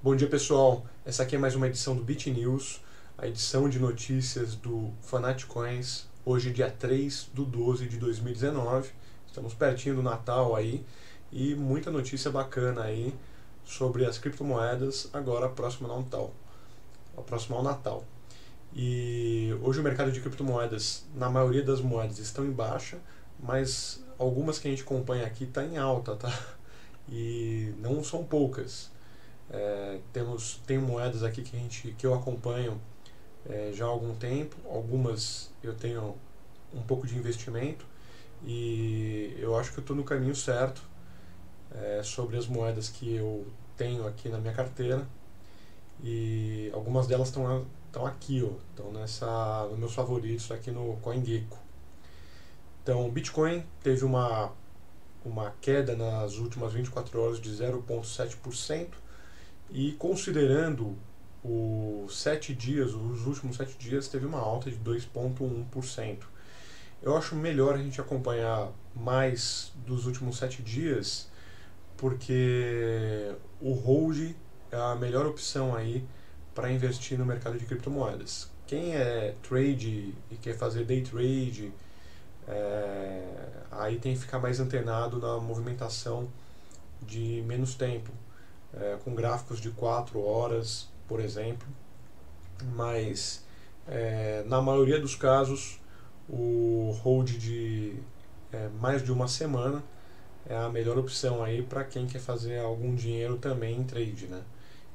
Bom dia pessoal, essa aqui é mais uma edição do Bit News, a edição de notícias do Fanatcoins, hoje dia 3 do 12 de 2019, estamos pertinho do Natal aí e muita notícia bacana aí sobre as criptomoedas agora próximo ao Natal, próximo ao Natal. E hoje o mercado de criptomoedas, na maioria das moedas, estão em baixa, mas algumas que a gente acompanha aqui está em alta, tá? E não são poucas. É, temos tem moedas aqui que a gente que eu acompanho é, já há algum tempo. Algumas eu tenho um pouco de investimento e eu acho que eu estou no caminho certo é, sobre as moedas que eu tenho aqui na minha carteira. E algumas delas estão estão aqui ó estão nessa nos meus favoritos aqui no CoinGecko. Então Bitcoin teve uma uma queda nas últimas 24 horas de 0,7% e considerando os sete dias, os últimos sete dias, teve uma alta de 2,1%. Eu acho melhor a gente acompanhar mais dos últimos sete dias, porque o hold é a melhor opção aí para investir no mercado de criptomoedas. Quem é trade e quer fazer day trade, é, aí tem que ficar mais antenado na movimentação de menos tempo é, com gráficos de 4 horas, por exemplo, mas é, na maioria dos casos o hold de é, mais de uma semana é a melhor opção aí para quem quer fazer algum dinheiro também em trade, né?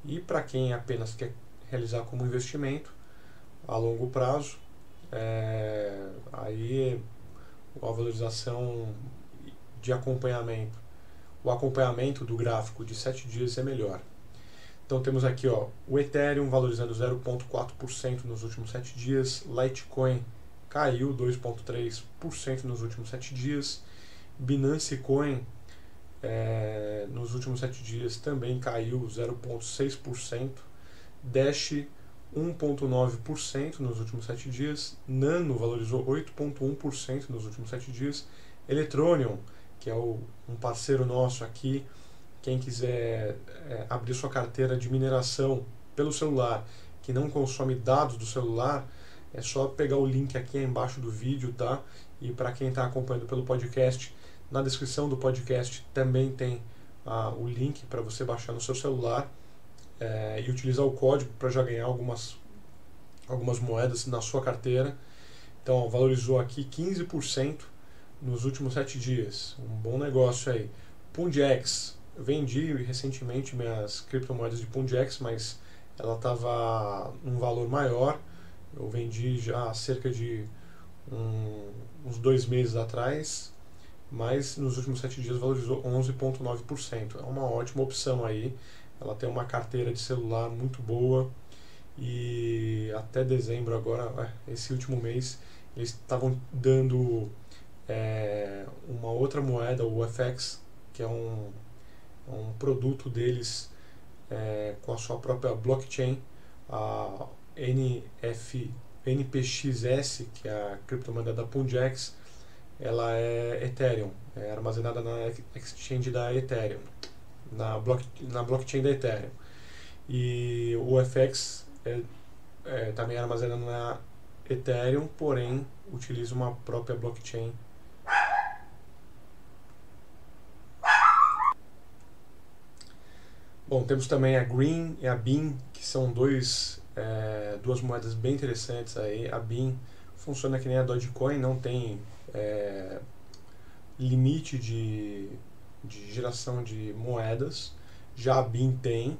E para quem apenas quer realizar como investimento a longo prazo, é, aí a valorização de acompanhamento o acompanhamento do gráfico de 7 dias é melhor. Então temos aqui ó, o Ethereum valorizando 0,4% nos últimos 7 dias, Litecoin caiu 2,3% nos últimos 7 dias, Binance Coin é, nos últimos 7 dias também caiu 0,6%, Dash 1,9% nos últimos 7 dias, Nano valorizou 8,1% nos últimos 7 dias, Electronium que é o, um parceiro nosso aqui. Quem quiser é, abrir sua carteira de mineração pelo celular, que não consome dados do celular, é só pegar o link aqui embaixo do vídeo, tá? E para quem está acompanhando pelo podcast, na descrição do podcast também tem ah, o link para você baixar no seu celular é, e utilizar o código para já ganhar algumas, algumas moedas na sua carteira. Então, valorizou aqui 15% nos últimos sete dias. Um bom negócio aí. Pundex. Vendi recentemente minhas criptomoedas de Pundex, mas ela estava num valor maior. Eu vendi já há cerca de um, uns dois meses atrás, mas nos últimos sete dias valorizou 11,9%. É uma ótima opção aí. Ela tem uma carteira de celular muito boa e até dezembro agora, é, esse último mês, eles estavam dando é, uma outra moeda, o FX, que é um, um produto deles é, com a sua própria blockchain, a NF, NPXS, que é a criptomoeda da Punjax, ela é Ethereum, é armazenada na exchange da Ethereum, na, block, na blockchain da Ethereum. E o FX é, é também armazenado na Ethereum, porém utiliza uma própria blockchain Bom, temos também a Green e a Bean, que são dois, é, duas moedas bem interessantes aí. A Bean funciona que nem a Dogecoin, não tem é, limite de, de geração de moedas. Já a Bean tem,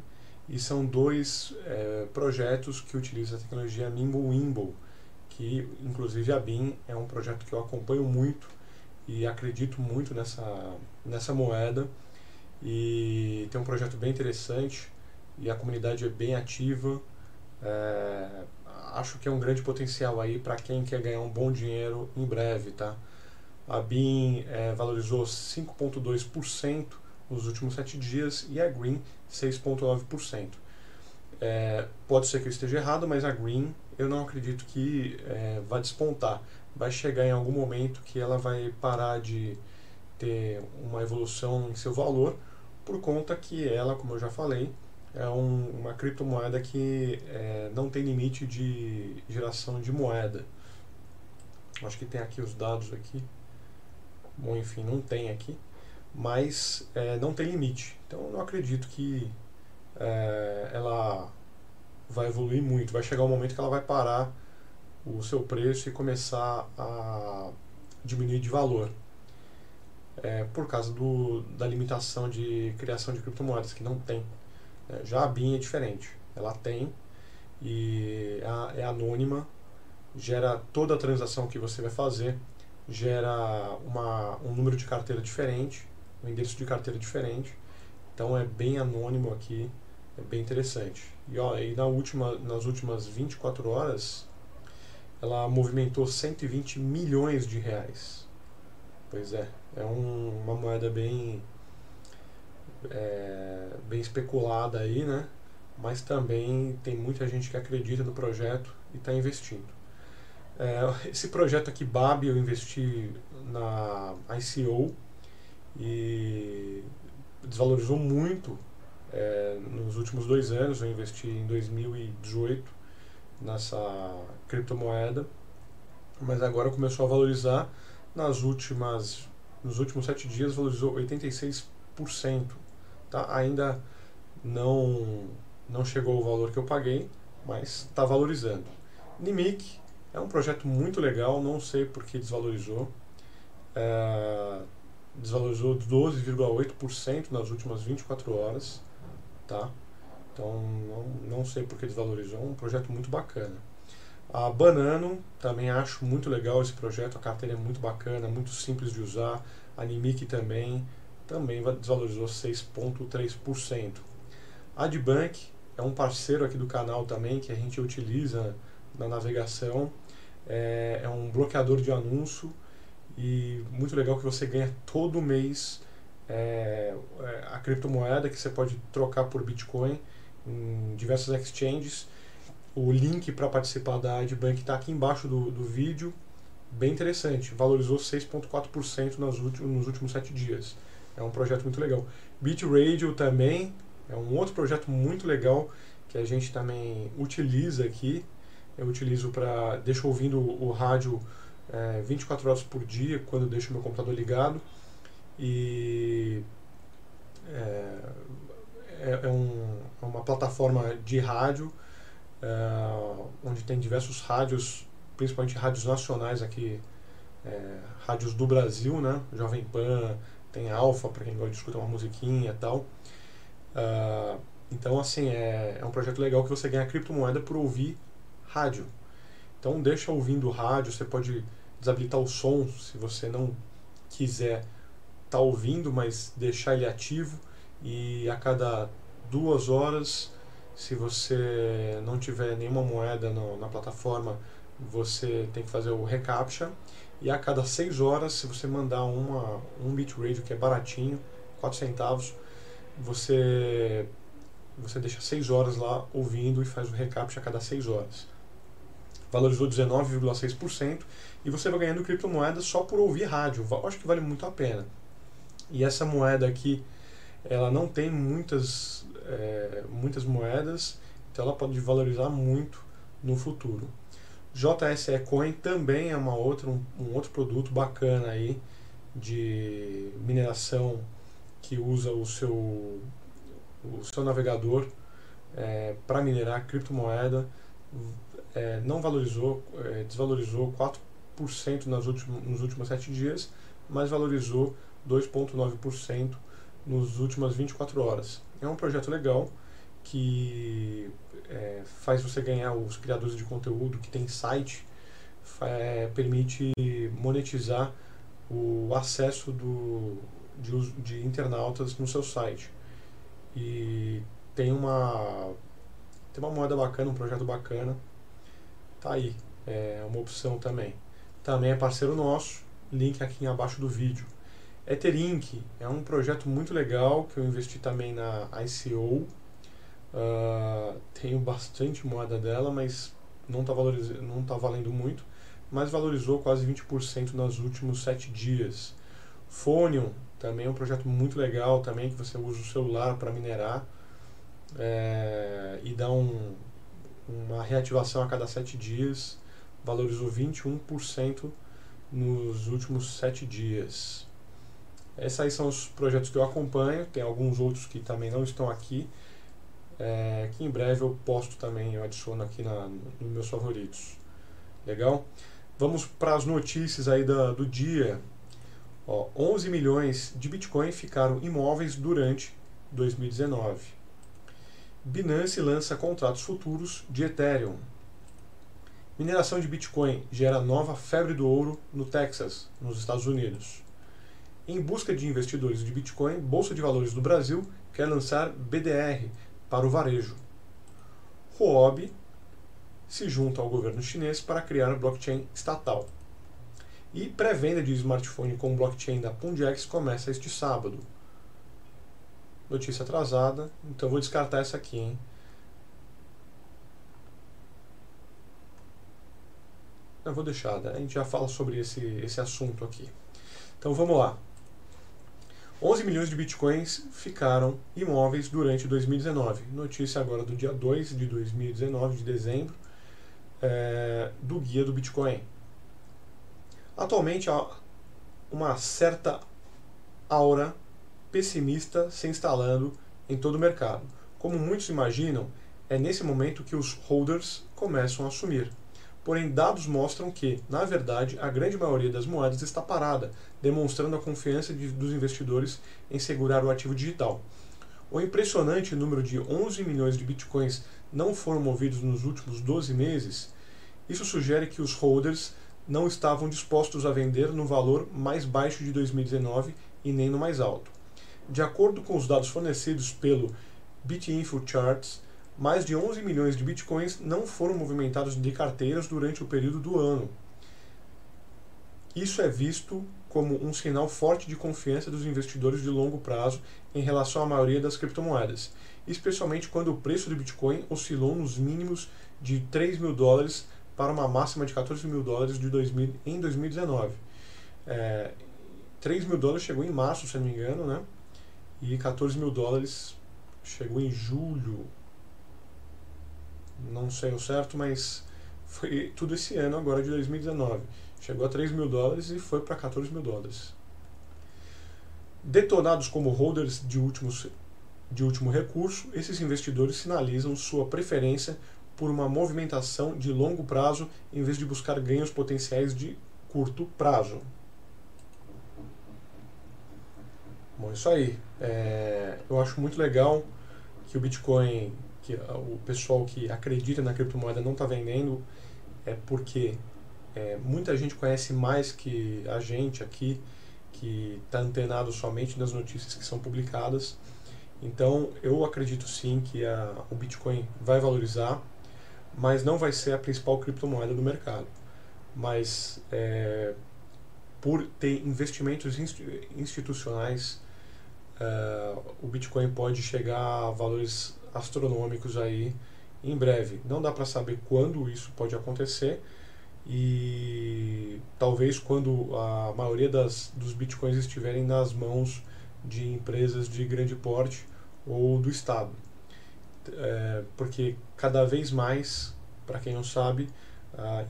e são dois é, projetos que utilizam a tecnologia Nimble que inclusive a BIM é um projeto que eu acompanho muito e acredito muito nessa, nessa moeda e tem um projeto bem interessante e a comunidade é bem ativa. É, acho que é um grande potencial aí para quem quer ganhar um bom dinheiro em breve, tá? A BIM é, valorizou 5,2% nos últimos sete dias e a Green 6,9%. É, pode ser que eu esteja errado, mas a Green eu não acredito que é, vá despontar. Vai chegar em algum momento que ela vai parar de ter uma evolução em seu valor, por conta que ela, como eu já falei, é um, uma criptomoeda que é, não tem limite de geração de moeda. Acho que tem aqui os dados aqui. Bom, enfim, não tem aqui. Mas é, não tem limite. Então eu não acredito que é, ela vai evoluir muito. Vai chegar um momento que ela vai parar o seu preço e começar a diminuir de valor. É, por causa do, da limitação de criação de criptomoedas, que não tem. É, já a BIM é diferente. Ela tem e é, é anônima, gera toda a transação que você vai fazer, gera uma, um número de carteira diferente, um endereço de carteira diferente. Então é bem anônimo aqui, é bem interessante. E, ó, e na última, nas últimas 24 horas, ela movimentou 120 milhões de reais. Pois é, é um, uma moeda bem é, bem especulada aí, né? Mas também tem muita gente que acredita no projeto e está investindo. É, esse projeto aqui, BAB, eu investi na ICO e desvalorizou muito é, nos últimos dois anos. Eu investi em 2018 nessa criptomoeda, mas agora começou a valorizar. Nas últimas, nos últimos sete dias valorizou 86%. Tá? Ainda não, não chegou o valor que eu paguei, mas está valorizando. Nimic é um projeto muito legal, não sei por que desvalorizou. É, desvalorizou 12,8% nas últimas 24 horas. Tá? Então não, não sei por que desvalorizou, é um projeto muito bacana. A Banano, também acho muito legal esse projeto, a carteira é muito bacana, muito simples de usar. A Nimic também, também desvalorizou 6,3%. A Adbank é um parceiro aqui do canal também que a gente utiliza na navegação. É, é um bloqueador de anúncio e muito legal que você ganha todo mês é, é a criptomoeda que você pode trocar por Bitcoin em diversas exchanges. O link para participar da Adbank está aqui embaixo do, do vídeo. Bem interessante, valorizou 6,4% nos últimos, nos últimos 7 dias. É um projeto muito legal. BitRadio também é um outro projeto muito legal que a gente também utiliza aqui. Eu utilizo para. deixo ouvindo o rádio é, 24 horas por dia quando eu deixo meu computador ligado. E. É, é, é, um, é uma plataforma de rádio é, onde tem diversos rádios, principalmente rádios nacionais aqui, é, rádios do Brasil, né? Jovem Pan, tem Alfa para quem gosta de escutar uma musiquinha e tal. Uh, então, assim, é, é um projeto legal que você ganha criptomoeda por ouvir rádio. Então, deixa ouvindo rádio, você pode desabilitar o som se você não quiser estar tá ouvindo, mas deixar ele ativo e a cada duas horas, se você não tiver nenhuma moeda no, na plataforma, você tem que fazer o reCAPTCHA e a cada 6 horas, se você mandar uma, um bitrate que é baratinho, 4 centavos, você, você deixa 6 horas lá ouvindo e faz o recaptcha a cada 6 horas. Valorizou 19,6% e você vai ganhando criptomoedas só por ouvir rádio. Eu acho que vale muito a pena. E essa moeda aqui, ela não tem muitas, é, muitas moedas, então ela pode valorizar muito no futuro. JSE Coin também é uma outra, um, um, outro produto bacana aí de mineração que usa o seu, o seu navegador é, para minerar criptomoeda. É, não valorizou, é, desvalorizou 4% nas últimos, nos últimos 7 dias, mas valorizou 2,9% nos últimas 24 horas. É um projeto legal que é, faz você ganhar os criadores de conteúdo que tem site, é, permite monetizar o acesso do, de, de internautas no seu site. E tem uma, tem uma moeda bacana, um projeto bacana. Tá aí, é uma opção também. Também é parceiro nosso, link aqui abaixo do vídeo. Etherink é um projeto muito legal que eu investi também na ICO Uh, tenho bastante moeda dela, mas não está não tá valendo muito, mas valorizou quase 20% nos últimos 7 dias. Phonium também é um projeto muito legal também que você usa o celular para minerar é, e dá um, uma reativação a cada sete dias, valorizou 21% nos últimos sete dias. Esses aí são os projetos que eu acompanho, tem alguns outros que também não estão aqui, é, que em breve eu posto também, eu adiciono aqui na, nos meus favoritos. Legal? Vamos para as notícias aí da, do dia. Ó, 11 milhões de Bitcoin ficaram imóveis durante 2019. Binance lança contratos futuros de Ethereum. Mineração de Bitcoin gera nova febre do ouro no Texas, nos Estados Unidos. Em busca de investidores de Bitcoin, Bolsa de Valores do Brasil quer lançar BDR para o varejo. Huobi se junta ao governo chinês para criar blockchain estatal. E pré-venda de smartphone com blockchain da Pundex começa este sábado. Notícia atrasada, então vou descartar essa aqui, hein? Eu vou deixar, né? a gente já fala sobre esse, esse assunto aqui. Então vamos lá. 11 milhões de bitcoins ficaram imóveis durante 2019. Notícia agora do dia 2 de 2019, de dezembro, é, do guia do Bitcoin. Atualmente há uma certa aura pessimista se instalando em todo o mercado. Como muitos imaginam, é nesse momento que os holders começam a sumir. Porém, dados mostram que, na verdade, a grande maioria das moedas está parada, demonstrando a confiança de, dos investidores em segurar o ativo digital. O impressionante número de 11 milhões de bitcoins não foram movidos nos últimos 12 meses, isso sugere que os holders não estavam dispostos a vender no valor mais baixo de 2019 e nem no mais alto. De acordo com os dados fornecidos pelo BitInfo Charts, mais de 11 milhões de bitcoins não foram movimentados de carteiras durante o período do ano. Isso é visto como um sinal forte de confiança dos investidores de longo prazo em relação à maioria das criptomoedas, especialmente quando o preço do Bitcoin oscilou nos mínimos de 3 mil dólares para uma máxima de 14 mil dólares de 2000, em 2019. É, 3 mil dólares chegou em março, se não me engano, né? E 14 mil dólares chegou em julho, não sei o certo, mas foi tudo esse ano agora de 2019. Chegou a 3 mil dólares e foi para 14 mil dólares. Detonados como holders de, últimos, de último recurso, esses investidores sinalizam sua preferência por uma movimentação de longo prazo em vez de buscar ganhos potenciais de curto prazo. Bom, isso aí. É, eu acho muito legal que o Bitcoin que o pessoal que acredita na criptomoeda não está vendendo é porque é, muita gente conhece mais que a gente aqui, que está antenado somente nas notícias que são publicadas. Então, eu acredito sim que a, o Bitcoin vai valorizar, mas não vai ser a principal criptomoeda do mercado. Mas, é, por ter investimentos institucionais, uh, o Bitcoin pode chegar a valores astronômicos aí em breve. Não dá para saber quando isso pode acontecer e talvez quando a maioria das, dos bitcoins estiverem nas mãos de empresas de grande porte ou do Estado. É, porque cada vez mais, para quem não sabe,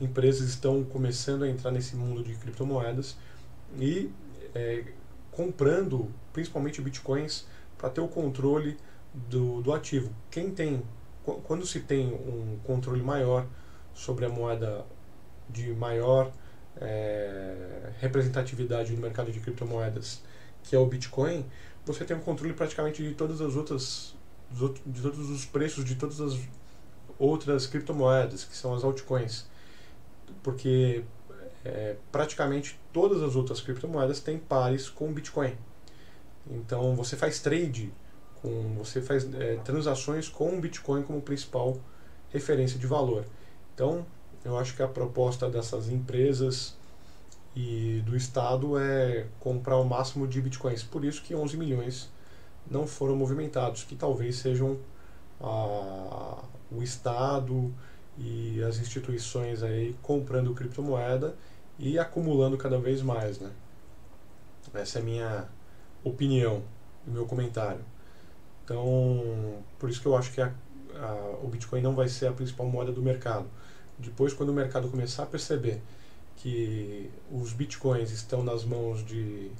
empresas estão começando a entrar nesse mundo de criptomoedas e é, comprando principalmente bitcoins para ter o controle do, do ativo. Quem tem, quando se tem um controle maior sobre a moeda de maior é, representatividade no mercado de criptomoedas, que é o Bitcoin, você tem um controle praticamente de todas as outras, de todos os preços de todas as outras criptomoedas, que são as altcoins, porque é, praticamente todas as outras criptomoedas têm pares com Bitcoin. Então você faz trade com, você faz é, transações com o Bitcoin como principal referência de valor. Então, eu acho que a proposta dessas empresas e do Estado é comprar o máximo de Bitcoins. Por isso que 11 milhões não foram movimentados, que talvez sejam a, o Estado e as instituições aí comprando criptomoeda e acumulando cada vez mais, né? Essa é a minha opinião, o meu comentário. Então, por isso que eu acho que a, a, o Bitcoin não vai ser a principal moeda do mercado. Depois, quando o mercado começar a perceber que os Bitcoins estão nas mãos de,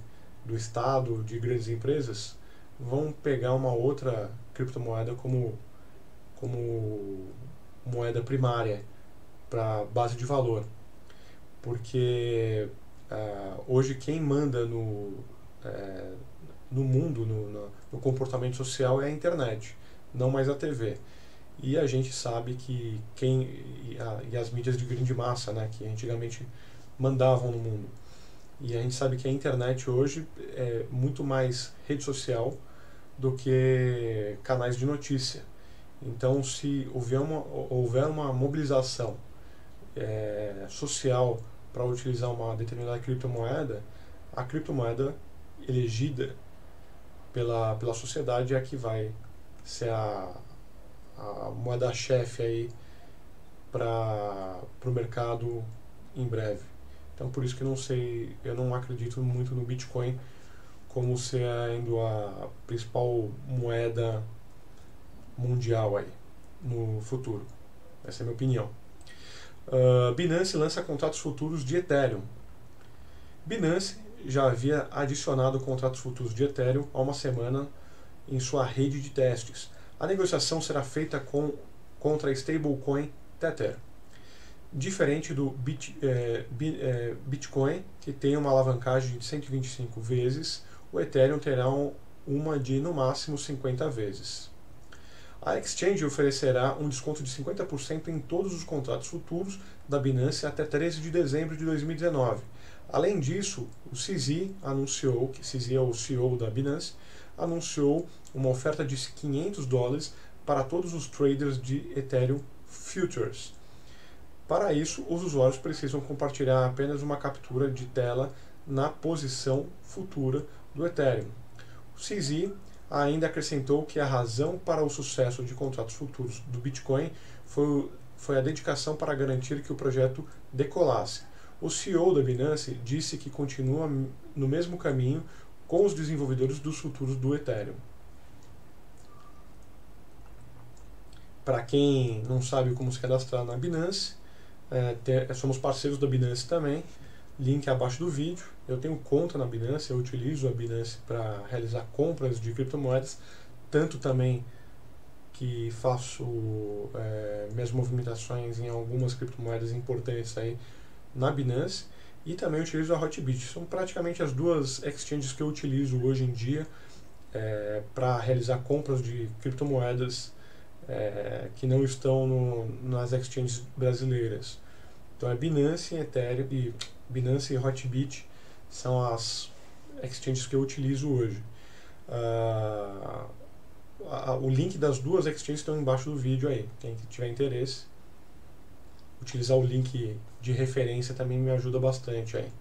do Estado, de grandes empresas, vão pegar uma outra criptomoeda como, como moeda primária para base de valor. Porque uh, hoje quem manda no, uh, no mundo, no, no, no, comportamento social é a internet, não mais a TV. E a gente sabe que quem e, a, e as mídias de grande massa, né, que antigamente mandavam no mundo. E a gente sabe que a internet hoje é muito mais rede social do que canais de notícia. Então, se houver uma, houver uma mobilização é, social para utilizar uma determinada criptomoeda, a criptomoeda elegida pela, pela sociedade é que vai ser a, a moeda-chefe aí para o mercado em breve. Então por isso que não sei, eu não acredito muito no Bitcoin como sendo a principal moeda mundial aí no futuro. Essa é a minha opinião. Uh, Binance lança contratos futuros de Ethereum. Binance já havia adicionado contratos futuros de Ethereum há uma semana em sua rede de testes. A negociação será feita com, contra a stablecoin Tether. Diferente do Bit, é, é, Bitcoin, que tem uma alavancagem de 125 vezes, o Ethereum terá uma de no máximo 50 vezes. A exchange oferecerá um desconto de 50% em todos os contratos futuros da Binance até 13 de dezembro de 2019 Além disso, o CZ anunciou, que CZ é o CEO da Binance, anunciou uma oferta de 500 dólares para todos os traders de Ethereum Futures. Para isso, os usuários precisam compartilhar apenas uma captura de tela na posição futura do Ethereum. O CZ ainda acrescentou que a razão para o sucesso de contratos futuros do Bitcoin foi, foi a dedicação para garantir que o projeto decolasse o CEO da Binance disse que continua no mesmo caminho com os desenvolvedores dos futuros do Ethereum. Para quem não sabe como se cadastrar na Binance, é, somos parceiros da Binance também. Link abaixo do vídeo. Eu tenho conta na Binance, eu utilizo a Binance para realizar compras de criptomoedas, tanto também que faço é, minhas movimentações em algumas criptomoedas importantes aí na Binance e também utilizo a Hotbit. São praticamente as duas exchanges que eu utilizo hoje em dia é, para realizar compras de criptomoedas é, que não estão no, nas exchanges brasileiras. Então é Binance, Ethereum e Binance e Hotbit são as exchanges que eu utilizo hoje. Uh, o link das duas exchanges estão embaixo do vídeo aí, quem tiver interesse utilizar o link de referência também me ajuda bastante aí.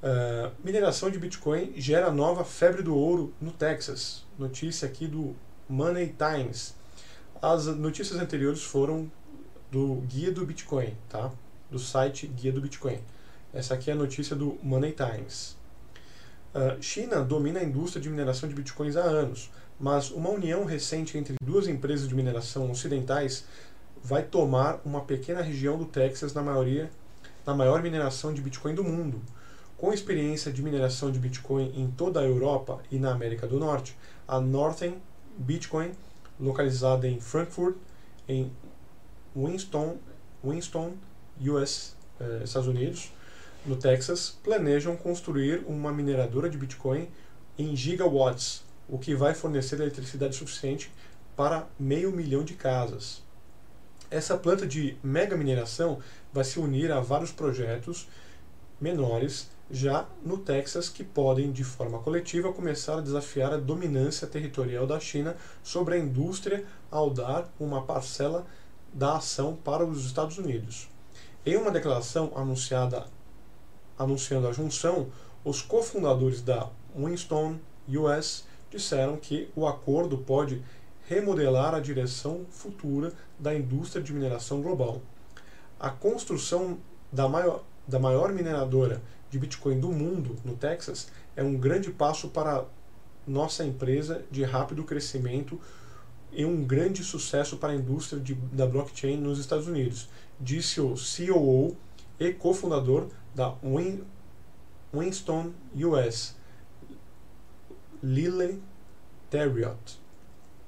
Uh, mineração de Bitcoin gera nova febre do ouro no Texas. Notícia aqui do Money Times. As notícias anteriores foram do Guia do Bitcoin, tá? Do site Guia do Bitcoin. Essa aqui é a notícia do Money Times. Uh, China domina a indústria de mineração de bitcoins há anos, mas uma união recente entre duas empresas de mineração ocidentais vai tomar uma pequena região do Texas na maioria na maior mineração de Bitcoin do mundo. Com experiência de mineração de Bitcoin em toda a Europa e na América do Norte, a Northern Bitcoin, localizada em Frankfurt, em Winston, Winston US, eh, Estados Unidos, no Texas, planejam construir uma mineradora de Bitcoin em gigawatts, o que vai fornecer eletricidade suficiente para meio milhão de casas. Essa planta de mega mineração vai se unir a vários projetos menores já no Texas que podem, de forma coletiva, começar a desafiar a dominância territorial da China sobre a indústria ao dar uma parcela da ação para os Estados Unidos. Em uma declaração anunciada anunciando a junção, os cofundadores da Winston US disseram que o acordo pode remodelar a direção futura da indústria de mineração global. A construção da maior, da maior mineradora de Bitcoin do mundo, no Texas, é um grande passo para nossa empresa de rápido crescimento e um grande sucesso para a indústria de, da blockchain nos Estados Unidos, disse o COO e cofundador da Win, Winston US, Lyle Terriot.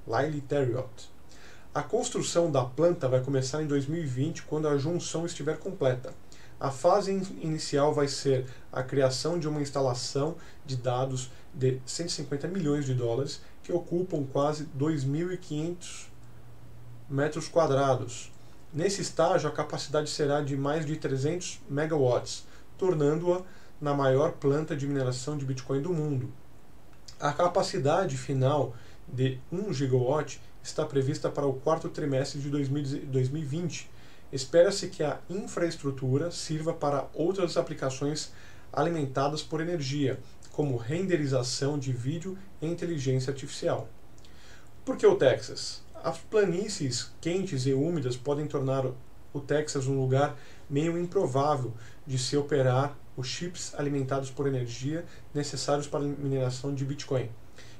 Lyle Terriot. A construção da planta vai começar em 2020, quando a junção estiver completa. A fase inicial vai ser a criação de uma instalação de dados de 150 milhões de dólares, que ocupam quase 2.500 metros quadrados. Nesse estágio, a capacidade será de mais de 300 megawatts, tornando-a na maior planta de mineração de Bitcoin do mundo. A capacidade final de 1 gigawatt está prevista para o quarto trimestre de 2020. Espera-se que a infraestrutura sirva para outras aplicações alimentadas por energia, como renderização de vídeo e inteligência artificial. Por que o Texas? As planícies quentes e úmidas podem tornar o Texas um lugar meio improvável de se operar os chips alimentados por energia necessários para a mineração de Bitcoin.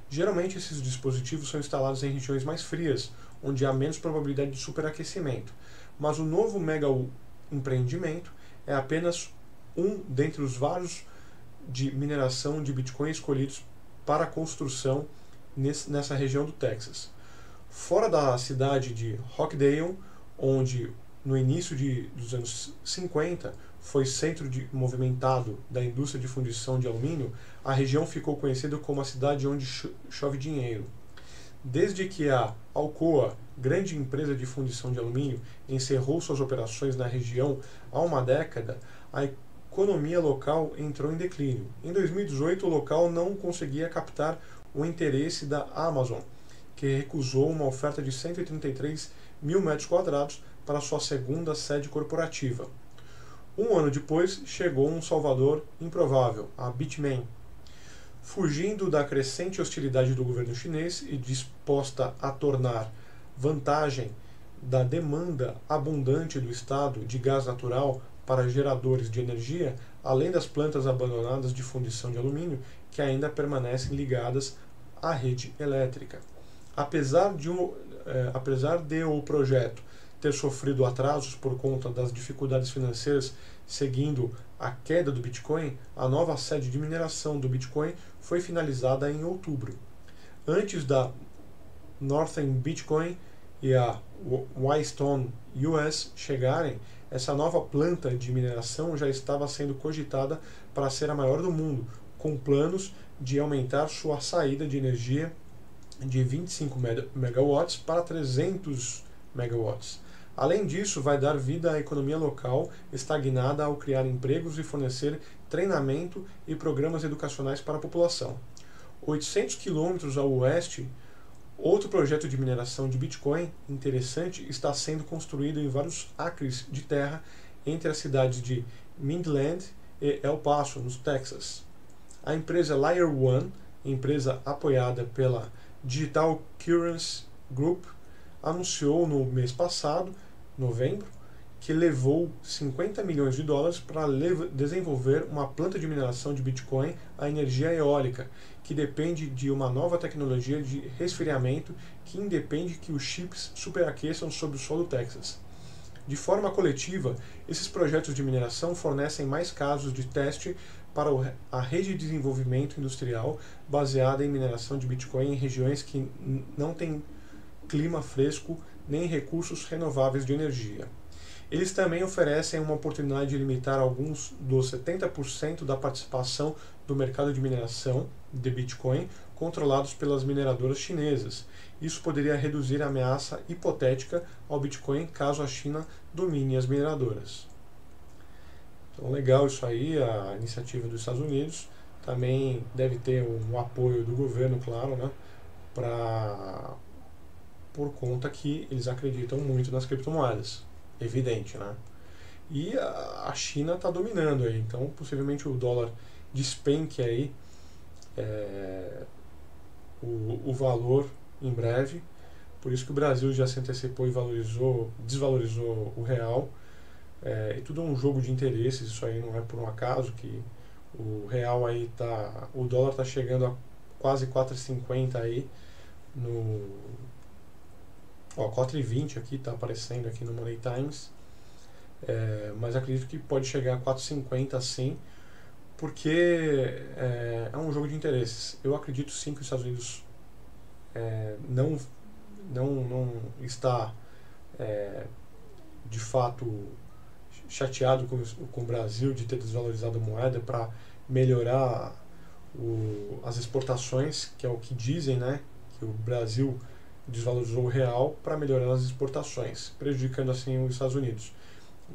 Geralmente, esses dispositivos são instalados em regiões mais frias, onde há menos probabilidade de superaquecimento. Mas o novo mega empreendimento é apenas um dentre os vários de mineração de Bitcoin escolhidos para construção nessa região do Texas. Fora da cidade de Rockdale, onde no início de, dos anos 50 foi centro de, movimentado da indústria de fundição de alumínio, a região ficou conhecida como a cidade onde chove dinheiro. Desde que a Alcoa, grande empresa de fundição de alumínio, encerrou suas operações na região há uma década, a economia local entrou em declínio. Em 2018, o local não conseguia captar o interesse da Amazon, que recusou uma oferta de 133 mil metros quadrados para sua segunda sede corporativa. Um ano depois, chegou um salvador improvável, a Bitmain. Fugindo da crescente hostilidade do governo chinês e disposta a tornar vantagem da demanda abundante do Estado de gás natural para geradores de energia, além das plantas abandonadas de fundição de alumínio que ainda permanecem ligadas à rede elétrica. Apesar de, um, eh, apesar de o projeto ter sofrido atrasos por conta das dificuldades financeiras seguindo a queda do Bitcoin, a nova sede de mineração do Bitcoin foi finalizada em outubro. Antes da Northern Bitcoin e a Wystone US chegarem, essa nova planta de mineração já estava sendo cogitada para ser a maior do mundo, com planos de aumentar sua saída de energia de 25 megawatts para 300 megawatts. Além disso, vai dar vida à economia local, estagnada ao criar empregos e fornecer treinamento e programas educacionais para a população. 800 quilômetros ao oeste, outro projeto de mineração de Bitcoin interessante está sendo construído em vários acres de terra entre as cidades de Midland e El Paso, no Texas. A empresa Layer One, empresa apoiada pela Digital Currency Group, anunciou no mês passado novembro, que levou 50 milhões de dólares para desenvolver uma planta de mineração de Bitcoin a energia eólica, que depende de uma nova tecnologia de resfriamento que independe que os chips superaqueçam sob o solo Texas. De forma coletiva, esses projetos de mineração fornecem mais casos de teste para a rede de desenvolvimento industrial baseada em mineração de Bitcoin em regiões que não têm clima fresco nem recursos renováveis de energia. Eles também oferecem uma oportunidade de limitar alguns dos 70% da participação do mercado de mineração de Bitcoin controlados pelas mineradoras chinesas. Isso poderia reduzir a ameaça hipotética ao Bitcoin caso a China domine as mineradoras. Então, legal isso aí, a iniciativa dos Estados Unidos. Também deve ter um apoio do governo, claro, né, para por conta que eles acreditam muito nas criptomoedas. Evidente, né? E a China está dominando aí, então possivelmente o dólar despenque aí é, o, o valor em breve. Por isso que o Brasil já se antecipou e valorizou, desvalorizou o real. É, e tudo é um jogo de interesses, isso aí não é por um acaso que o real aí tá, o dólar está chegando a quase 4,50 aí no ó, 4,20 aqui está aparecendo aqui no Money Times. É, mas acredito que pode chegar a 4,50 sim, porque é, é, um jogo de interesses. Eu acredito sim que os Estados Unidos é, não, não, não está é, de fato chateado com, com o Brasil de ter desvalorizado a moeda para melhorar o, as exportações, que é o que dizem, né? Que o Brasil desvalorizou o real para melhorar as exportações, prejudicando assim os Estados Unidos.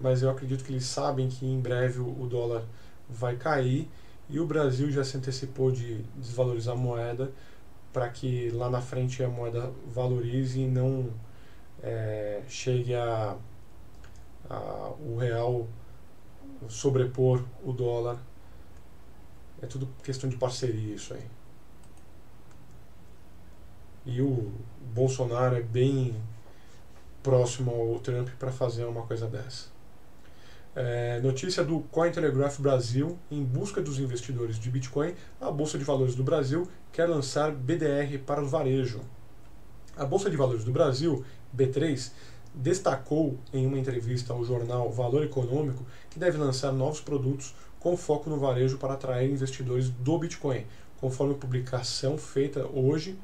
Mas eu acredito que eles sabem que em breve o dólar vai cair e o Brasil já se antecipou de desvalorizar a moeda para que lá na frente a moeda valorize e não é, chegue a, a o real sobrepor o dólar é tudo questão de parceria isso aí. E o Bolsonaro é bem próximo ao Trump para fazer uma coisa dessa. É, notícia do Cointelegraph Brasil: em busca dos investidores de Bitcoin, a Bolsa de Valores do Brasil quer lançar BDR para o varejo. A Bolsa de Valores do Brasil, B3, destacou em uma entrevista ao jornal Valor Econômico que deve lançar novos produtos com foco no varejo para atrair investidores do Bitcoin, conforme publicação feita hoje,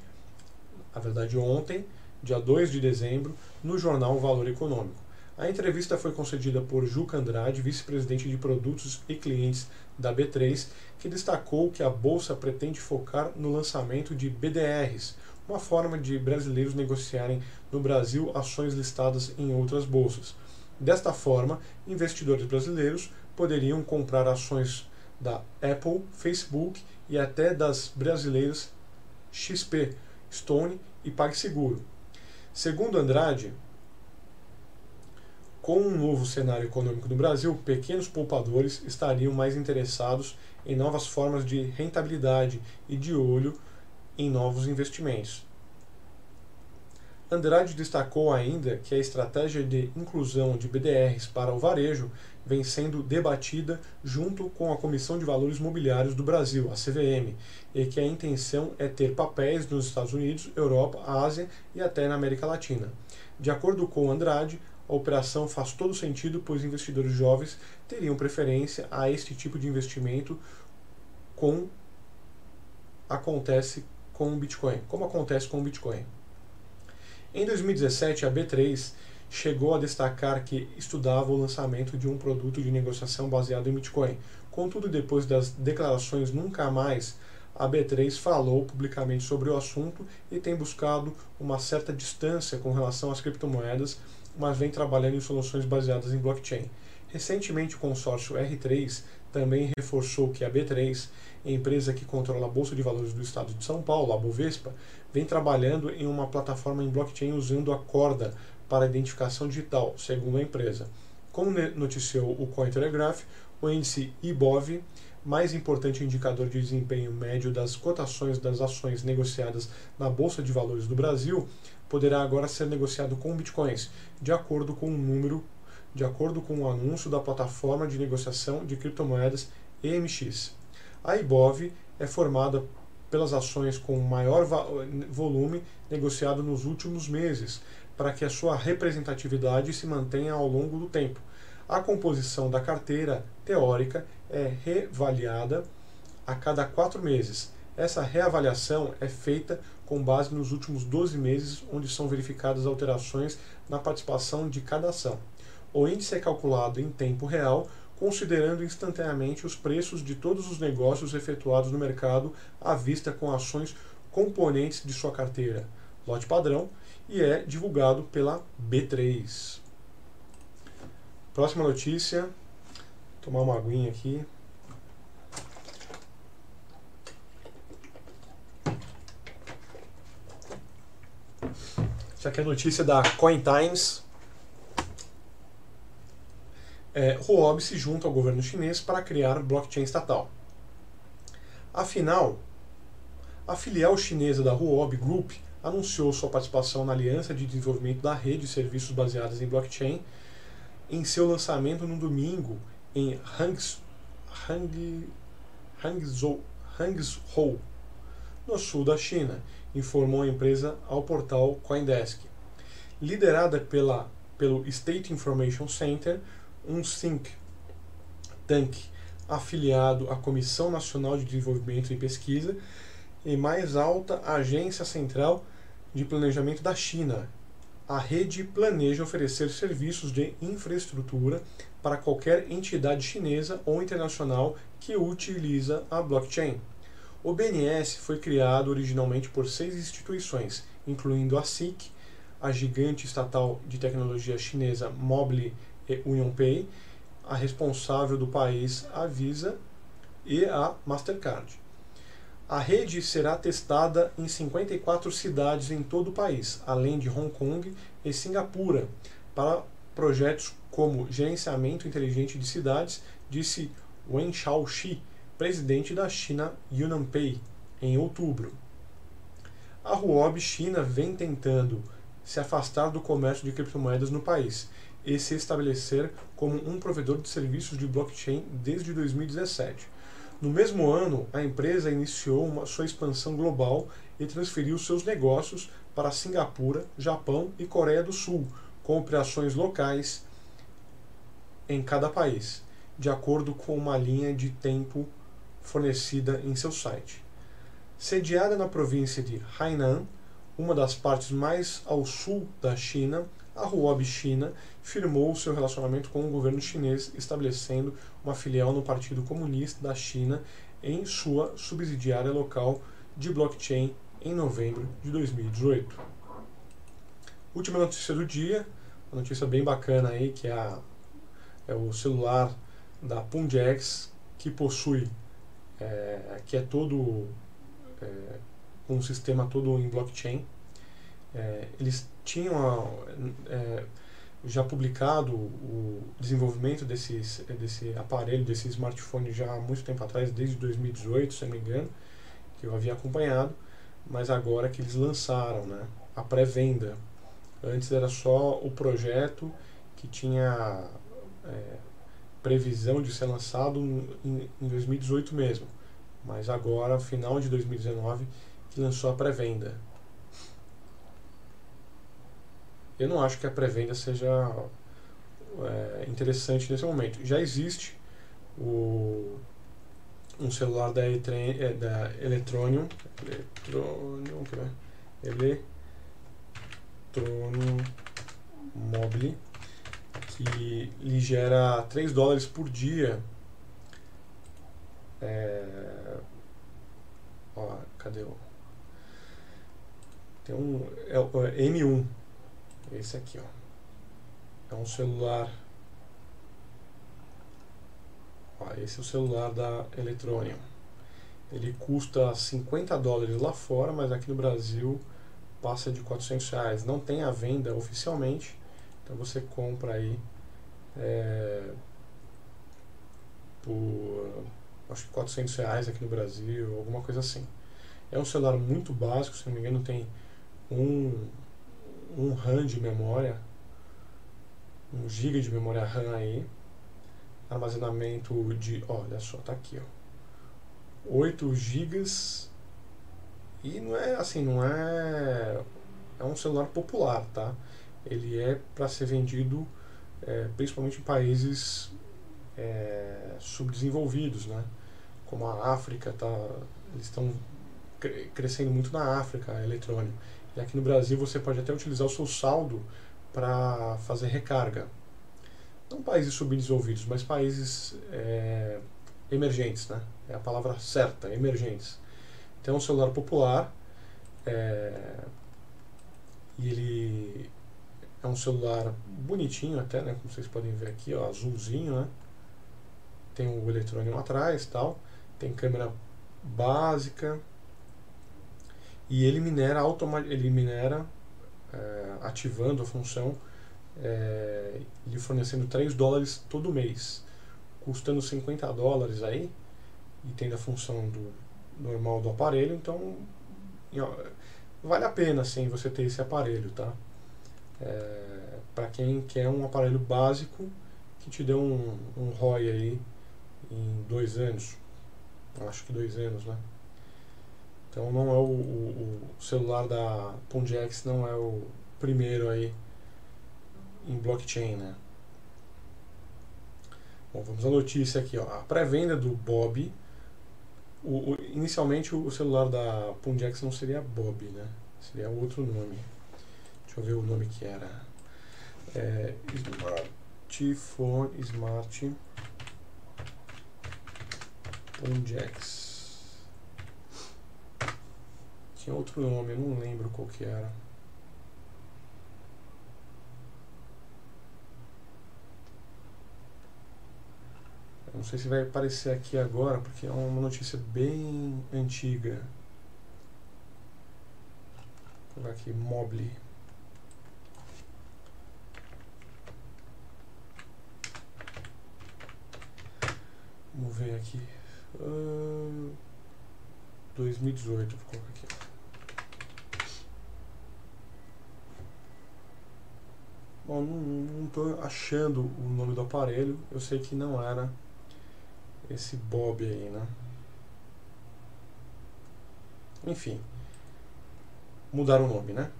na verdade ontem, dia 2 de dezembro, no jornal Valor Econômico. A entrevista foi concedida por Juca Andrade, vice-presidente de produtos e clientes da B3, que destacou que a bolsa pretende focar no lançamento de BDRs, uma forma de brasileiros negociarem no Brasil ações listadas em outras bolsas. Desta forma, investidores brasileiros poderiam comprar ações da Apple, Facebook e até das brasileiras XP, Stone e PagSeguro. Segundo Andrade, com um novo cenário econômico no Brasil, pequenos poupadores estariam mais interessados em novas formas de rentabilidade e de olho em novos investimentos. Andrade destacou ainda que a estratégia de inclusão de BDRs para o varejo vem sendo debatida junto com a Comissão de Valores Mobiliários do Brasil, a CVM, e que a intenção é ter papéis nos Estados Unidos, Europa, Ásia e até na América Latina. De acordo com Andrade, a operação faz todo sentido, pois investidores jovens teriam preferência a este tipo de investimento com acontece com o Bitcoin, como acontece com o Bitcoin. Em 2017, a B3 chegou a destacar que estudava o lançamento de um produto de negociação baseado em Bitcoin. Contudo, depois das declarações nunca mais, a B3 falou publicamente sobre o assunto e tem buscado uma certa distância com relação às criptomoedas, mas vem trabalhando em soluções baseadas em blockchain. Recentemente, o consórcio R3 também reforçou que a B3, empresa que controla a Bolsa de Valores do Estado de São Paulo, a Bovespa, vem trabalhando em uma plataforma em blockchain usando a corda para identificação digital, segundo a empresa. Como noticiou o Cointelegraph, o índice IBOV, mais importante indicador de desempenho médio das cotações das ações negociadas na Bolsa de Valores do Brasil, poderá agora ser negociado com bitcoins, de acordo com o número, de acordo com o anúncio da plataforma de negociação de criptomoedas EMX. A IBOV é formada pelas ações com maior volume negociado nos últimos meses, para que a sua representatividade se mantenha ao longo do tempo. A composição da carteira teórica é reavaliada a cada quatro meses. Essa reavaliação é feita com base nos últimos 12 meses, onde são verificadas alterações na participação de cada ação. O índice é calculado em tempo real considerando instantaneamente os preços de todos os negócios efetuados no mercado à vista com ações componentes de sua carteira, lote padrão, e é divulgado pela B3. Próxima notícia, Vou tomar uma aguinha aqui. Isso aqui é a notícia da CoinTimes é, Huobi se junta ao governo chinês para criar blockchain estatal. Afinal, a filial chinesa da Huobi Group anunciou sua participação na Aliança de Desenvolvimento da Rede de Serviços Baseados em Blockchain em seu lançamento no domingo em Hangzhou, Hangzhou, Hangzhou no sul da China, informou a empresa ao portal Coindesk. Liderada pela, pelo State Information Center, um think tank afiliado à Comissão Nacional de Desenvolvimento e Pesquisa e mais alta agência central de planejamento da China. A rede planeja oferecer serviços de infraestrutura para qualquer entidade chinesa ou internacional que utiliza a blockchain. O BNS foi criado originalmente por seis instituições, incluindo a SIC, a gigante estatal de tecnologia chinesa Mobile UnionPay, a responsável do país, a Visa e a Mastercard. A rede será testada em 54 cidades em todo o país, além de Hong Kong e Singapura, para projetos como gerenciamento inteligente de cidades, disse Wen Xiaoxi, presidente da China UnionPay, em outubro. A Huobi China vem tentando se afastar do comércio de criptomoedas no país e se estabelecer como um provedor de serviços de blockchain desde 2017. No mesmo ano, a empresa iniciou uma, sua expansão global e transferiu seus negócios para Singapura, Japão e Coreia do Sul, com operações locais em cada país, de acordo com uma linha de tempo fornecida em seu site. Sediada na província de Hainan, uma das partes mais ao sul da China, a Huobi China firmou seu relacionamento com o governo chinês, estabelecendo uma filial no Partido Comunista da China em sua subsidiária local de blockchain em novembro de 2018. Última notícia do dia, uma notícia bem bacana aí, que é, a, é o celular da Punjax, que possui, é, que é todo, é, um sistema todo em blockchain. É, eles tinham é, já publicado o desenvolvimento desses, desse aparelho, desse smartphone já há muito tempo atrás, desde 2018, se não me engano, que eu havia acompanhado, mas agora que eles lançaram né, a pré-venda. Antes era só o projeto que tinha é, previsão de ser lançado em, em 2018 mesmo, mas agora, final de 2019, que lançou a pré-venda. Eu não acho que a pré-venda seja é, interessante nesse momento. Já existe o, um celular da, Etre, é, da Eletronium, Eletronium, é? Eletronium Mobile, que lhe gera 3 dólares por dia. É, ó, cadê o. Tem um. É, é M1 esse aqui, ó. É um celular. Ó, esse é o celular da Eletronium. Ele custa 50 dólares lá fora, mas aqui no Brasil passa de 400 reais. Não tem a venda oficialmente, então você compra aí é, por acho que 400 reais aqui no Brasil, alguma coisa assim. É um celular muito básico, se não me engano tem um, um RAM de memória, um GB de memória RAM aí, armazenamento de, olha só, tá aqui, ó, 8 GB e não é assim, não é é um celular popular, tá? Ele é para ser vendido é, principalmente em países é, subdesenvolvidos, né? Como a África, tá? Eles estão crescendo muito na África, eletrônico. E aqui no Brasil você pode até utilizar o seu saldo para fazer recarga. Não países subdesenvolvidos, mas países é, emergentes, né? É a palavra certa, emergentes. Então é um celular popular é, e ele é um celular bonitinho até, né? Como vocês podem ver aqui, ó, azulzinho, né? Tem o eletrônico atrás tal. Tem câmera básica, e ele minera, automa ele minera é, ativando a função, é, lhe fornecendo 3 dólares todo mês, custando 50 dólares aí, e tendo a função do normal do aparelho, então vale a pena sim você ter esse aparelho, tá? É, para quem quer um aparelho básico que te dê um, um ROI aí em dois anos, acho que dois anos, né? Então não é o, o, o celular da Punjax não é o primeiro aí em blockchain, né? Bom, vamos à notícia aqui, ó. A pré-venda do Bob, o, inicialmente o celular da Punjax não seria Bob, né? Seria outro nome. Deixa eu ver o nome que era. É, Smartphone Smart Punjax. Tinha outro nome, eu não lembro qual que era. Não sei se vai aparecer aqui agora, porque é uma notícia bem antiga. Vou colocar aqui Mobile. Vamos ver aqui. Uh, 2018, vou colocar aqui. Bom, não estou achando o nome do aparelho. Eu sei que não era esse Bob aí, né? Enfim, mudaram o nome, né?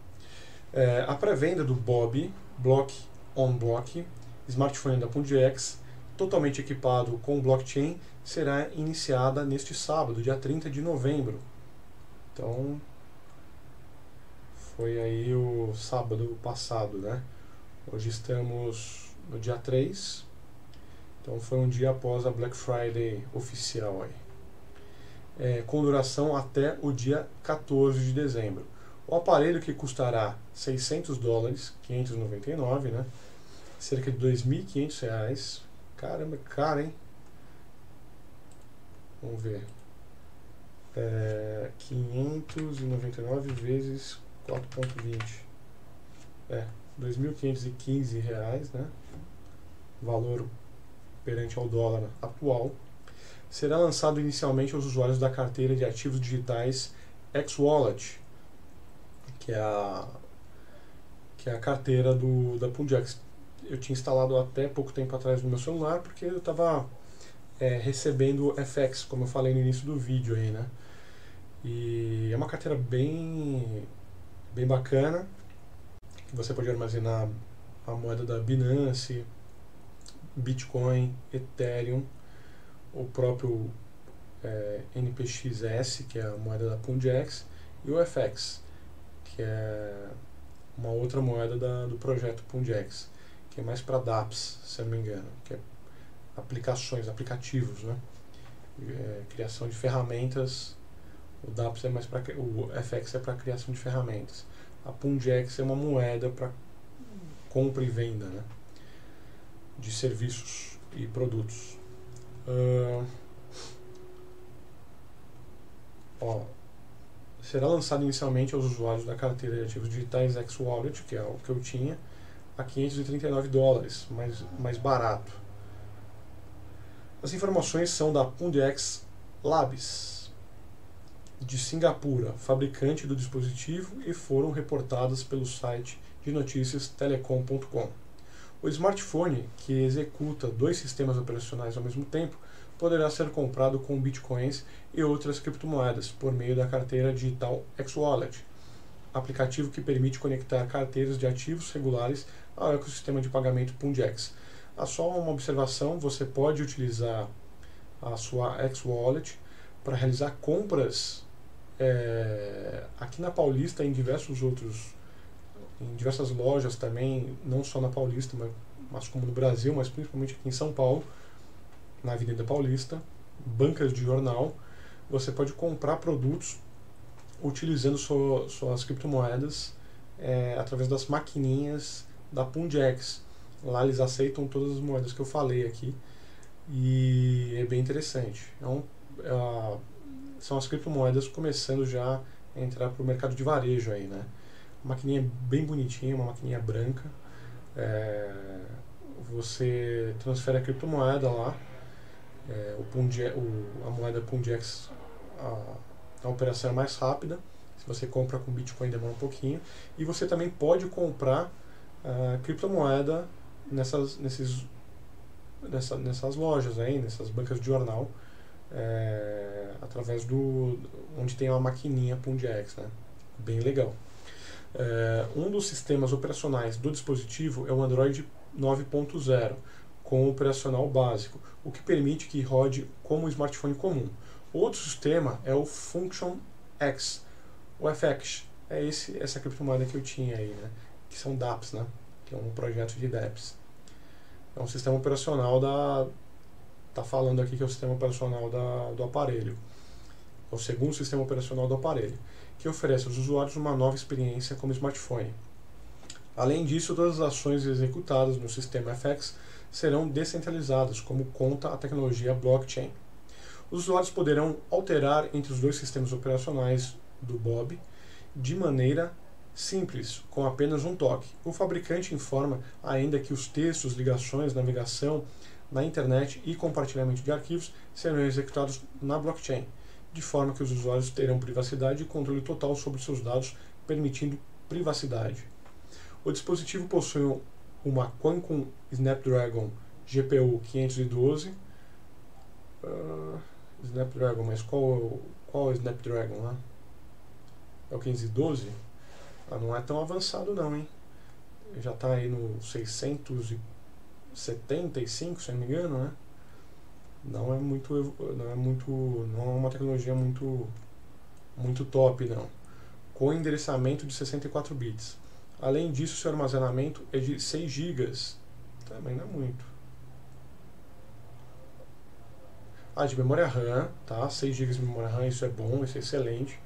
É, a pré-venda do Bob Block on Block, smartphone da Punjax, totalmente equipado com blockchain, será iniciada neste sábado, dia 30 de novembro. Então, foi aí o sábado passado, né? Hoje estamos no dia 3, então foi um dia após a Black Friday oficial aí. É, com duração até o dia 14 de dezembro. O aparelho que custará 600 dólares, 599, né? Cerca de 2.500 reais. Caramba, é caro, hein? Vamos ver. É, 599 vezes 4.20. É, 2.515 reais, né? Valor perante ao dólar atual, será lançado inicialmente aos usuários da carteira de ativos digitais X-Wallet, que é a que é a carteira do da Punjax. Eu tinha instalado até pouco tempo atrás no meu celular porque eu estava é, recebendo FX, como eu falei no início do vídeo aí, né? E é uma carteira bem bem bacana, você pode armazenar a moeda da Binance, Bitcoin, Ethereum, o próprio é, NPXS, que é a moeda da Punjax, e o FX, que é uma outra moeda da, do projeto Punjax, que é mais para dApps, se não me engano, que é aplicações, aplicativos, né? É, criação de ferramentas. O dApps é mais para o FX é para criação de ferramentas. A Punjax é uma moeda para compra e venda, né? de serviços e produtos. Uh, ó, será lançado inicialmente aos usuários da carteira de ativos digitais X-Wallet, que é o que eu tinha, a 539 dólares, mais, mais barato. As informações são da Pundex Labs, de Singapura, fabricante do dispositivo, e foram reportadas pelo site de notícias telecom.com. O smartphone, que executa dois sistemas operacionais ao mesmo tempo, poderá ser comprado com bitcoins e outras criptomoedas por meio da carteira digital X-Wallet, aplicativo que permite conectar carteiras de ativos regulares ao ecossistema de pagamento Punjax. Há só uma observação: você pode utilizar a sua X-Wallet para realizar compras é, aqui na Paulista em diversos outros em diversas lojas também, não só na Paulista, mas, mas como no Brasil, mas principalmente aqui em São Paulo, na Avenida Paulista, bancas de jornal, você pode comprar produtos utilizando sua, suas criptomoedas é, através das maquininhas da Punjax. Lá eles aceitam todas as moedas que eu falei aqui e é bem interessante. Então, é, são as criptomoedas começando já a entrar para o mercado de varejo aí, né? maquininha bem bonitinha, uma maquininha branca. É, você transfere a criptomoeda lá, é, o Punje, o, a moeda Punjex, a, a operação é mais rápida. Se você compra com Bitcoin demora um pouquinho. E você também pode comprar a criptomoeda nessas, nesses, nessa, nessas lojas aí, nessas bancas de jornal. É, através do onde tem uma maquininha Punjax, né? Bem legal. É, um dos sistemas operacionais do dispositivo é o Android 9.0 com o operacional básico, o que permite que rode como um smartphone comum. Outro sistema é o Function X, o FX. É esse, essa criptomoeda que eu tinha aí, né? que são DApps, né? que é um projeto de DApps. É um sistema operacional da. Está falando aqui que é o sistema operacional da, do aparelho. É o segundo sistema operacional do aparelho, que oferece aos usuários uma nova experiência como smartphone. Além disso, todas as ações executadas no sistema FX serão descentralizadas, como conta a tecnologia blockchain. Os usuários poderão alterar entre os dois sistemas operacionais do Bob de maneira simples, com apenas um toque. O fabricante informa ainda que os textos, ligações, navegação na internet e compartilhamento de arquivos serão executados na blockchain, de forma que os usuários terão privacidade e controle total sobre seus dados, permitindo privacidade. O dispositivo possui uma Qualcomm Snapdragon GPU 512. Uh, Snapdragon, mas qual, qual é o Snapdragon lá? É o 512? Ah, não é tão avançado não, hein? Já está aí no 675, se não me engano, né? Não é muito, não é muito, não é uma tecnologia muito, muito top, não. Com endereçamento de 64 bits. Além disso, seu armazenamento é de 6 GB. Também não é muito. Ah, de memória RAM, tá? 6 GB de memória RAM, isso é bom, isso é excelente.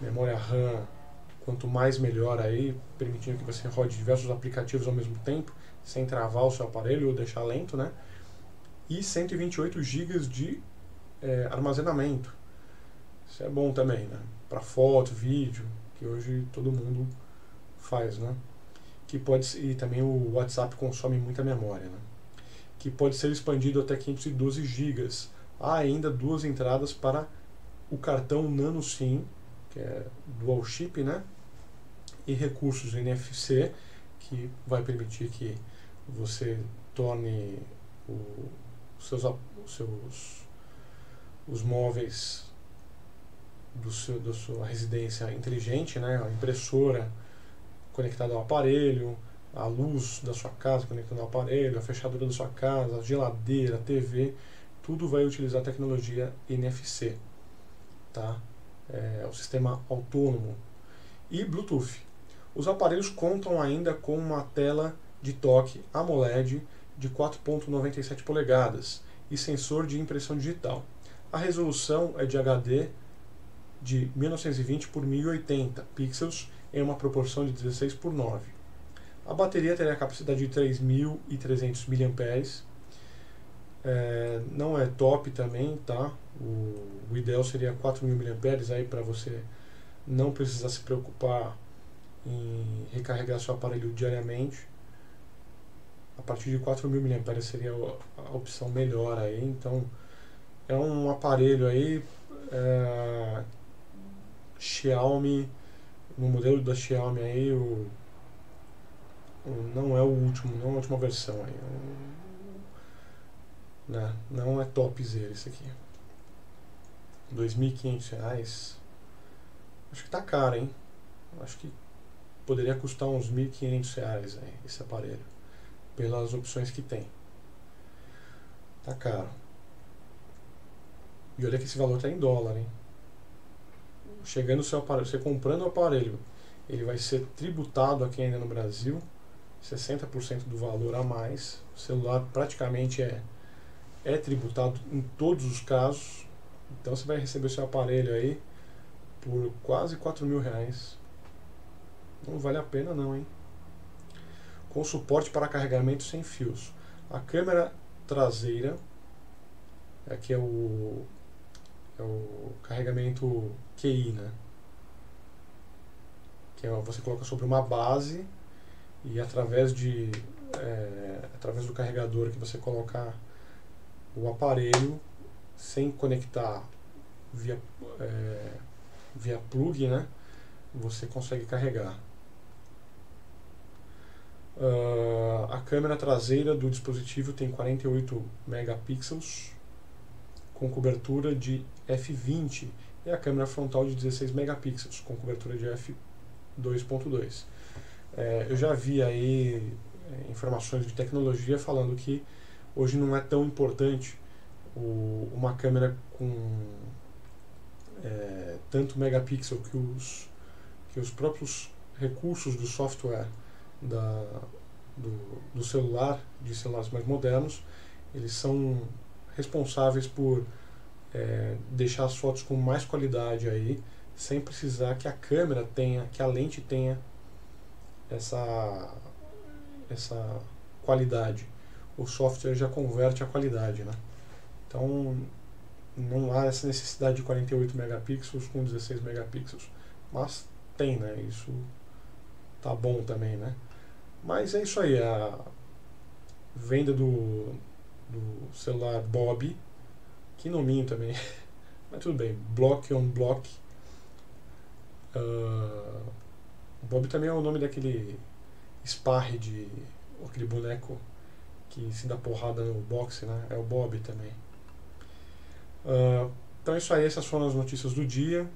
Memória RAM quanto mais melhor aí, permitindo que você rode diversos aplicativos ao mesmo tempo, sem travar o seu aparelho ou deixar lento, né? E 128 GB de é, armazenamento. Isso é bom também, né? Para foto, vídeo, que hoje todo mundo faz, né? Que pode e também o WhatsApp consome muita memória, né? Que pode ser expandido até 512 GB. Há ainda duas entradas para o cartão Nano SIM, que é dual chip, né? e recursos NFC, que vai permitir que você torne o, os seus, os seus os móveis do seu, da sua residência inteligente, né? a impressora conectada ao aparelho, a luz da sua casa conectada ao aparelho, a fechadura da sua casa, a geladeira, a TV, tudo vai utilizar a tecnologia NFC. Tá? É, o sistema autônomo e Bluetooth. Os aparelhos contam ainda com uma tela de toque AMOLED de 4.97 polegadas e sensor de impressão digital. A resolução é de HD de 1920 por 1080 pixels em uma proporção de 16 por 9. A bateria terá capacidade de 3.300 mAh. É, não é top também, tá? O, o ideal seria 4.000 mAh aí para você não precisar se preocupar em recarregar seu aparelho diariamente. A partir de 4.000 mAh seria a opção melhor aí. Então é um aparelho aí é, Xiaomi, no modelo da Xiaomi aí, o, o, não é o último, não é a última versão aí. É né, não é topzera esse aqui. R$ 2.500. Acho que tá caro, hein? Acho que poderia custar uns R$ 1.500 aí, esse aparelho, pelas opções que tem. Tá caro. E olha que esse valor está em dólar, hein? Chegando o seu aparelho, você comprando o aparelho, ele vai ser tributado aqui ainda no Brasil, 60% do valor a mais. O celular praticamente é, é tributado em todos os casos. Então você vai receber o seu aparelho aí por quase 4 mil reais. Não vale a pena não, hein? Com suporte para carregamento sem fios. A câmera traseira, aqui é o, é o carregamento QI, né? Que é, você coloca sobre uma base e através de é, através do carregador que você colocar o aparelho sem conectar via é, via plug, né? Você consegue carregar. Uh, a câmera traseira do dispositivo tem 48 megapixels com cobertura de f20 e a câmera frontal de 16 megapixels com cobertura de f2.2. É, eu já vi aí é, informações de tecnologia falando que hoje não é tão importante o, uma câmera com é, tanto megapixel que os, que os próprios recursos do software da, do, do celular, de celulares mais modernos, eles são responsáveis por é, deixar as fotos com mais qualidade aí, sem precisar que a câmera tenha, que a lente tenha essa, essa qualidade. O software já converte a qualidade, né? Então não há essa necessidade de 48 megapixels com 16 megapixels, mas tem, né? Isso tá bom também, né? Mas é isso aí, a venda do, do celular Bob, que nominho também, mas tudo bem, Block on Block. Uh, Bob também é o nome daquele Sparre de aquele boneco que se dá porrada no boxe, né? É o Bob também. Uh, então é isso aí, essas foram as notícias do dia.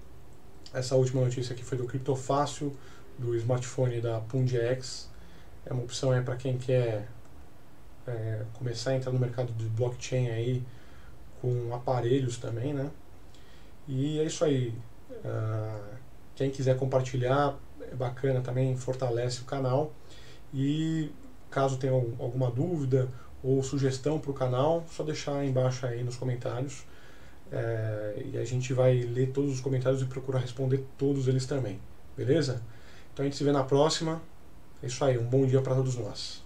Essa última notícia aqui foi do Criptofácil, do smartphone da Pundex. É uma opção para quem quer é, começar a entrar no mercado de blockchain aí com aparelhos também, né? E é isso aí. Uh, quem quiser compartilhar, é bacana também, fortalece o canal. E caso tenha alguma dúvida ou sugestão para o canal, só deixar aí embaixo aí nos comentários. É, e a gente vai ler todos os comentários e procurar responder todos eles também. Beleza? Então a gente se vê na próxima. É isso aí, um bom dia para todos nós.